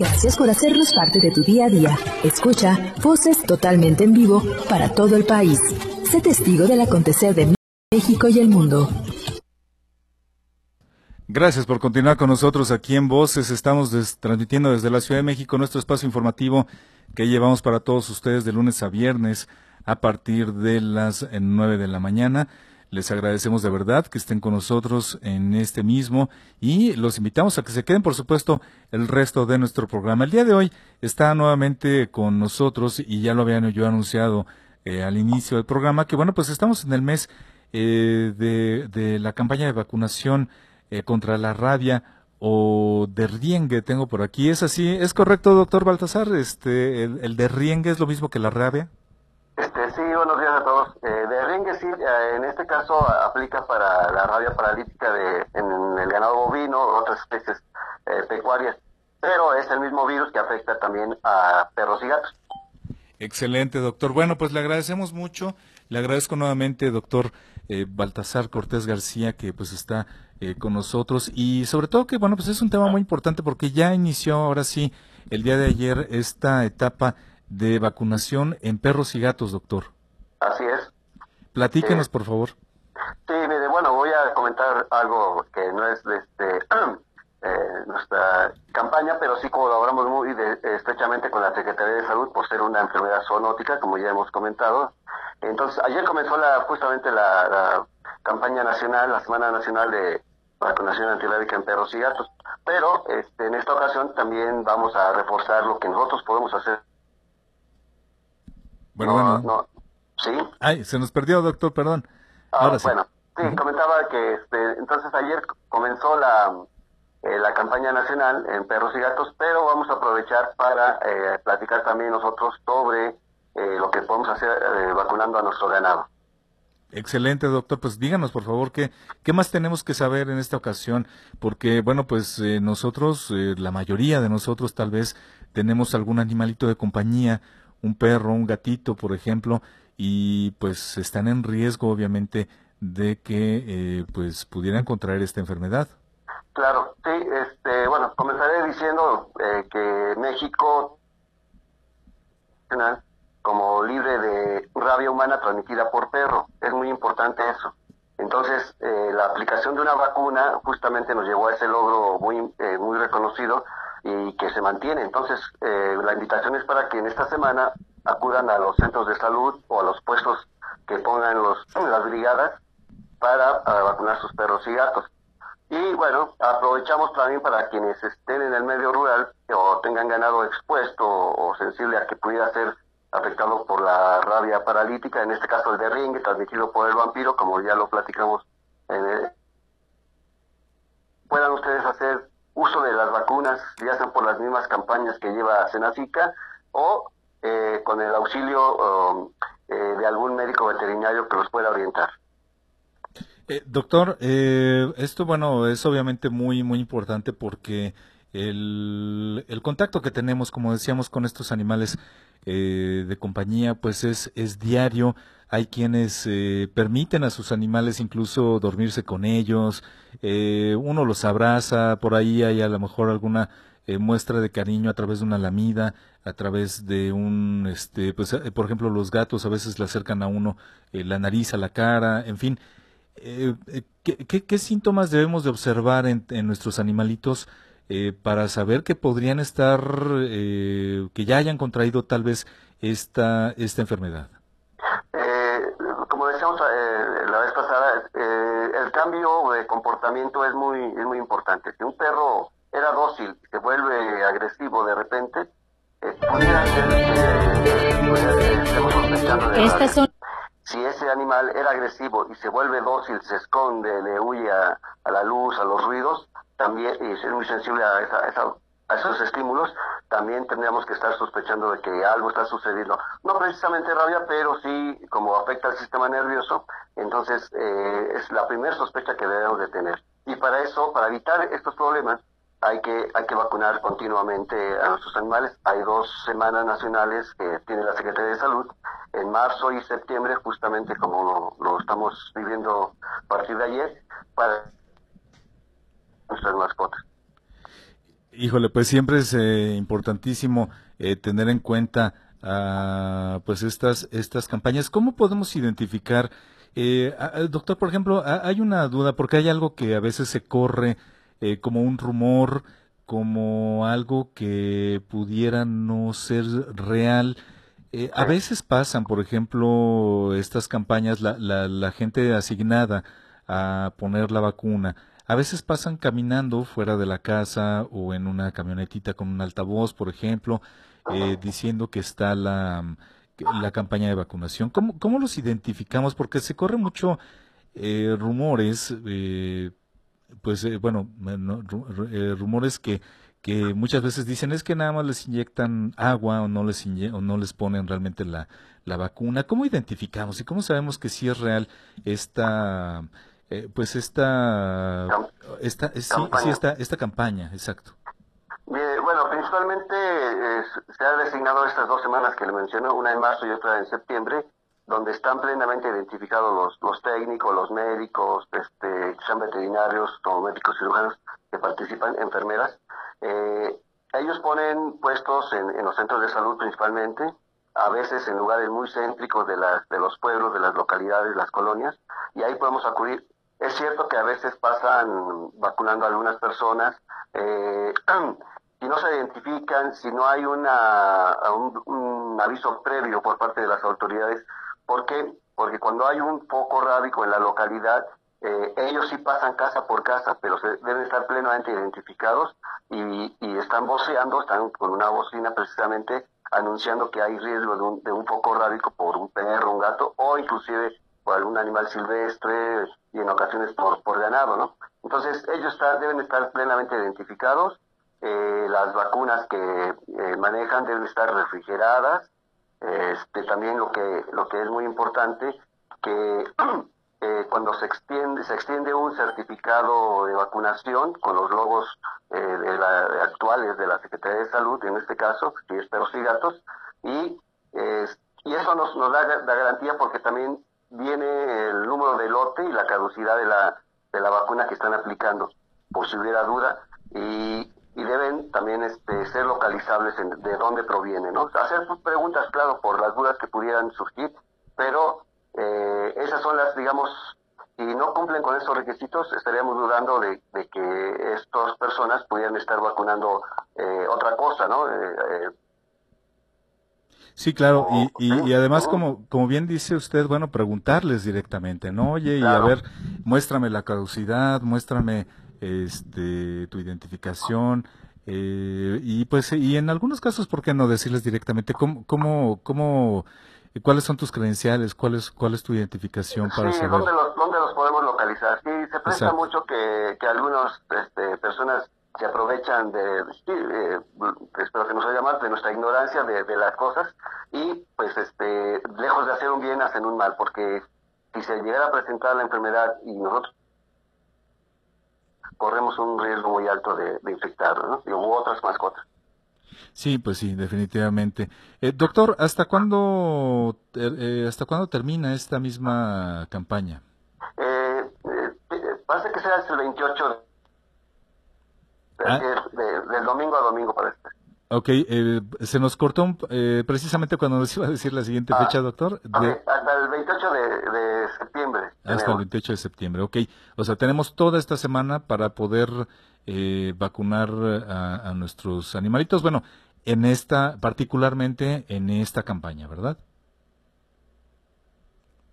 Gracias por hacernos parte de tu día a día. Escucha voces totalmente en vivo para todo el país. Sé testigo del acontecer de México y el mundo. Gracias por continuar con nosotros aquí en Voces. Estamos transmitiendo desde la Ciudad de México nuestro espacio informativo que llevamos para todos ustedes de lunes a viernes a partir de las eh, nueve de la mañana. Les agradecemos de verdad que estén con nosotros en este mismo y los invitamos a que se queden, por supuesto, el resto de nuestro programa. El día de hoy está nuevamente con nosotros y ya lo habían yo anunciado eh, al inicio del programa que, bueno, pues estamos en el mes eh, de, de la campaña de vacunación eh, contra la rabia o derriengue tengo por aquí. ¿Es así? ¿Es correcto, doctor Baltasar? Este, el, el derriengue es lo mismo que la rabia? Este, sí, buenos días a todos. Eh, derriengue sí, eh, en este caso aplica para la rabia paralítica de, en el ganado bovino, otras especies eh, pecuarias, pero es el mismo virus que afecta también a perros y gatos. Excelente, doctor. Bueno, pues le agradecemos mucho. Le agradezco nuevamente, doctor eh, Baltasar Cortés García, que pues está eh, con nosotros y sobre todo que, bueno, pues es un tema muy importante porque ya inició ahora sí el día de ayer esta etapa de vacunación en perros y gatos, doctor. Así es. Platíquenos, por favor. Sí, mire, bueno, voy a comentar algo que no es de este, eh, nuestra campaña, pero sí colaboramos muy estrechamente con la Secretaría de Salud por ser una enfermedad zoonótica, como ya hemos comentado. Entonces, ayer comenzó la, justamente la, la campaña nacional, la Semana Nacional de vacunación antirrábica en perros y gatos. Pero este, en esta ocasión también vamos a reforzar lo que nosotros podemos hacer. Bueno, bueno. No, ¿Sí? Ay, se nos perdió, doctor, perdón. Ah, Ahora sí. Bueno, sí, comentaba que este, entonces ayer comenzó la, eh, la campaña nacional en perros y gatos, pero vamos a aprovechar para eh, platicar también nosotros sobre eh, lo que podemos hacer eh, vacunando a nuestro ganado. Excelente, doctor. Pues díganos, por favor, ¿qué, qué más tenemos que saber en esta ocasión? Porque, bueno, pues eh, nosotros, eh, la mayoría de nosotros tal vez tenemos algún animalito de compañía, un perro, un gatito, por ejemplo, y pues están en riesgo, obviamente, de que eh, pues pudieran contraer esta enfermedad. Claro, sí, este, bueno, comenzaré diciendo eh, que México como libre de rabia humana transmitida por perro. Es muy importante eso. Entonces, eh, la aplicación de una vacuna justamente nos llevó a ese logro muy, eh, muy reconocido y que se mantiene. Entonces, eh, la invitación es para que en esta semana acudan a los centros de salud o a los puestos que pongan los, las brigadas para, vacunar sus perros y gatos. Y bueno, aprovechamos también para quienes estén en el medio rural o tengan ganado expuesto o, sensible a que pudiera ser afectado por la rabia paralítica, en este caso el de ring, transmitido por el vampiro, como ya lo platicamos. En el... Puedan ustedes hacer uso de las vacunas, ya sean por las mismas campañas que lleva Senacica o eh, con el auxilio um, eh, de algún médico veterinario que los pueda orientar. Eh, doctor, eh, esto bueno es obviamente muy muy importante porque el, el contacto que tenemos, como decíamos, con estos animales eh, de compañía, pues es, es diario. Hay quienes eh, permiten a sus animales incluso dormirse con ellos. Eh, uno los abraza, por ahí hay a lo mejor alguna eh, muestra de cariño a través de una lamida, a través de un, este, pues, eh, por ejemplo, los gatos a veces le acercan a uno la nariz a la cara, en fin. ¿qué, qué, síntomas debemos de observar en nuestros animalitos eh, para saber que podrían estar, eh, que ya hayan contraído tal vez esta, esta enfermedad? Eh, como decíamos eh, la vez pasada, eh, el cambio de comportamiento es muy, es muy importante. Si un perro era dócil, se vuelve agresivo de repente, pudiera ser, si ese animal era agresivo y se vuelve dócil, se esconde, le huye a, a la luz, a los ruidos, también, y es muy sensible a, esa- esa- a esos estímulos, también tendríamos que estar sospechando de que algo está sucediendo. No precisamente rabia, pero sí como afecta al sistema nervioso, entonces eh, es la primera sospecha que debemos de tener. Y para eso, para evitar estos problemas, hay que, hay que vacunar continuamente a nuestros animales. Hay dos semanas nacionales que tiene la Secretaría de Salud, en marzo y septiembre, justamente como lo estamos viviendo a partir de ayer, para nuestras mascotas. Híjole, pues siempre es eh, importantísimo eh, tener en cuenta ah, pues estas estas campañas. ¿Cómo podemos identificar, eh, doctor, por ejemplo, hay una duda porque hay algo que a veces se corre como un rumor, como algo que pudiera no ser real. a veces pasan, por ejemplo, estas campañas, la, la, la gente asignada a poner la vacuna a veces pasan caminando fuera de la casa o en una camionetita con un altavoz, por ejemplo, eh, diciendo que está la, la campaña de vacunación. ¿Cómo, ¿Cómo los identificamos? Porque se corren mucho eh, rumores, eh, pues bueno, rumores que, que muchas veces dicen es que nada más les inyectan agua o no les, o no les ponen realmente la, la vacuna. ¿Cómo identificamos y cómo sabemos que sí es real esta eh, pues esta, esta, sí, esta, esta campaña, exacto. bueno, principalmente se ha designado estas dos semanas que le menciono, una en marzo y otra en septiembre, donde están plenamente identificados los, los técnicos, los médicos, este, sean veterinarios o médicos cirujanos que participan, enfermeras. Eh, ellos ponen puestos en, en, los centros de salud principalmente, a veces en lugares muy céntricos de, las, de los pueblos, de las localidades, las colonias, y ahí podemos acudir es cierto que a veces pasan vacunando a algunas personas eh, y no se identifican, si no hay una, un, aviso previo por parte de las autoridades. ¿Por qué? Porque cuando hay un foco rábico en la localidad, eh, ellos sí pasan casa por casa, pero se, deben estar plenamente identificados y, están voceando, están con una bocina precisamente anunciando que hay riesgo de un, de un foco rábico por un perro, un gato o inclusive por algún animal silvestre y en ocasiones por, por ganado, ¿no? Entonces ellos deben estar plenamente identificados, eh, las vacunas que eh, manejan deben estar refrigeradas, este, también lo que, lo que es muy importante, que eh, cuando se extiende, se extiende un certificado de vacunación con los logos de la, actuales de la Secretaría de Salud, en este caso, que es perros y gatos, y, y eso nos, nos da, da garantía porque también viene el número de lote y la caducidad de la, de la vacuna que están aplicando, por si hubiera duda, y, y deben también este, ser localizables de dónde proviene, ¿no? Hacer preguntas, claro, por las dudas que pudieran surgir, pero eh, esas son las, digamos, si no cumplen con esos requisitos, estaríamos dudando de, de que estas personas pudieran estar vacunando eh, otra cosa, ¿no? Eh, eh Sí, claro, y, y, además, como, como bien dice usted, bueno, preguntarles directamente, ¿no? Oye, y a ver, muéstrame la caducidad, muéstrame este, tu identificación, eh, y pues, y en algunos casos, ¿por qué no decirles directamente cómo, cómo, cómo, cuáles son tus credenciales, cuál es, cuál es tu identificación para saber? ¿dónde los, dónde los podemos localizar? Sí, se presta mucho que, que algunas este, personas se aprovechan de, eh, espero que nos haya mal, de nuestra ignorancia de, de, las cosas y pues este lejos de hacer un bien hacen un mal porque si se llegara a presentar la enfermedad y nosotros corremos un riesgo muy alto de, de infectar ¿no? y, u otras mascotas. Sí, pues sí, definitivamente. Eh, doctor, ¿hasta cuándo eh, hasta cuándo termina esta misma campaña? Eh, eh, parece que sea hasta el 28 de Ah. del domingo a domingo para este. Ok, eh, se nos cortó eh, precisamente cuando nos iba a decir la siguiente fecha, ah, doctor. hasta el 28 de, septiembre. Hasta el 28 de septiembre, ok. O sea, tenemos toda esta semana para poder eh, vacunar a, nuestros animalitos. Bueno, en esta, particularmente en esta campaña, ¿verdad?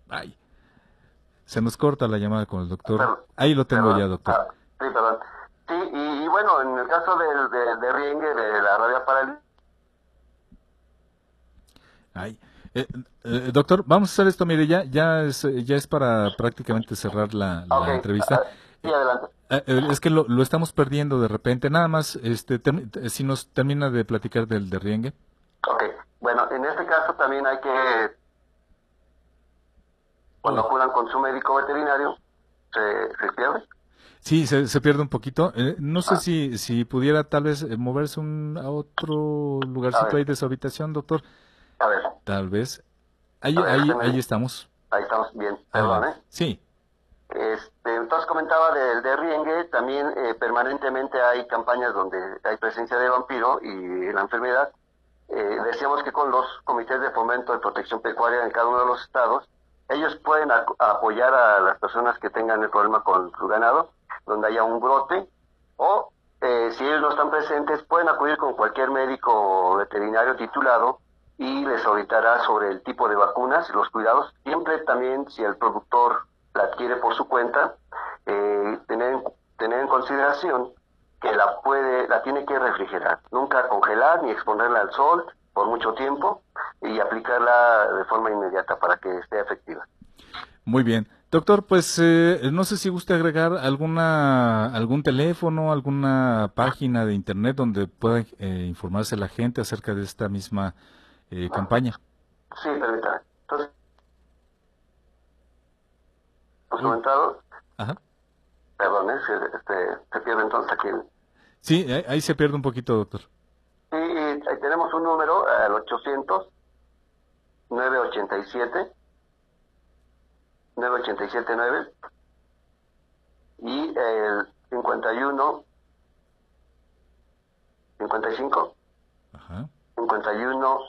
Ay, se nos corta la llamada con el doctor. Ahí lo tengo ya, doctor. Ah, sí, perdón. Sí, y, bueno, en el caso del, de, de Riengue, de la radio parálisis. Ay. Eh, eh, doctor, vamos a hacer esto, mire, ya, ya, es, ya es para prácticamente cerrar la, entrevista. Ah, sí, adelante. Eh, es que lo, lo, estamos perdiendo de repente. Nada más, este, si nos termina de platicar del de Riengue. Ok, bueno, en este caso también hay que, cuando acudan con su médico veterinario, se, se pierde. Sí, se, se pierde un poquito. Eh, no sé ah. si, si pudiera tal vez eh, moverse un, a otro lugarcito ahí de su habitación, doctor. A ver. Tal vez. Ahí, ahí, ahí estamos. Ahí estamos bien. Perdón, ¿eh? Sí. Este, Este, entonces comentaba del de Riengue, también eh, permanentemente hay campañas donde hay presencia de vampiro y la enfermedad. Eh, decíamos que con los comités de fomento de protección pecuaria en cada uno de los estados, ellos pueden apoyar a las personas que tengan el problema con su ganado, donde haya un brote, o eh, si ellos no están presentes, pueden acudir con cualquier médico veterinario titulado y les orientará sobre el tipo de vacunas y los cuidados. Siempre también, si el productor la adquiere por su cuenta, eh, tener, tener en consideración que la puede, la tiene que refrigerar, nunca congelar ni exponerla al sol por mucho tiempo y aplicarla de forma inmediata para que esté efectiva. Muy bien. Doctor, pues eh, no sé si gusta agregar alguna algún teléfono, alguna página de internet donde pueda eh, informarse la gente acerca de esta misma eh, campaña. Sí, permítame. Entonces, los comentado. Ajá. Perdón, ¿eh? se, este, se pierde entonces aquí. Sí, ahí se pierde un poquito, doctor. Sí, ahí tenemos un número, al 800 987 9879 y el 51 55 Ajá. 51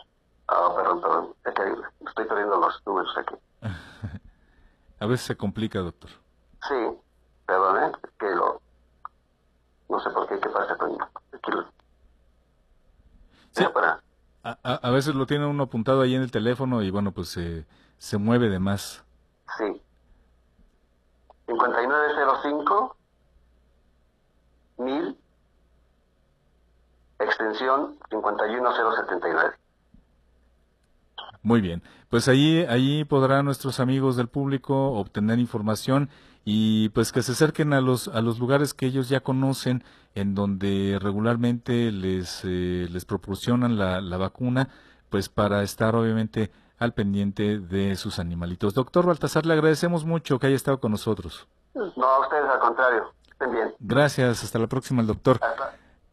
ah perdón perdón estoy perdiendo los números aquí a veces se complica doctor sí perdón ¿eh? que lo no sé por qué qué pasa con aquí sí. para a, a, veces lo tiene uno apuntado ahí en el teléfono y bueno pues se se mueve de más Sí. 5905 1000 extensión 51079. Muy bien, pues ahí, ahí podrán nuestros amigos del público obtener información y pues que se acerquen a los, a los lugares que ellos ya conocen, en donde regularmente les, eh, les proporcionan la, la vacuna, pues para estar obviamente al pendiente de sus animalitos. Doctor Baltasar, le agradecemos mucho que haya estado con nosotros. No, a ustedes al contrario. Estén bien. Gracias. Hasta la próxima, el doctor.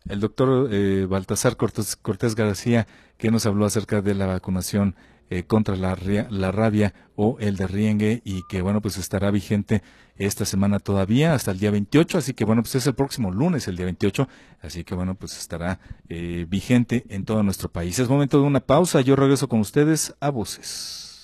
El doctor eh, Baltasar Cortés, Cortés García, que nos habló acerca de la vacunación eh, contra la, la rabia o el derriengue y que bueno pues estará vigente esta semana todavía hasta el día 28 así que bueno pues es el próximo lunes el día 28 así que bueno pues estará eh, vigente en todo nuestro país. Es momento de una pausa yo regreso con ustedes a voces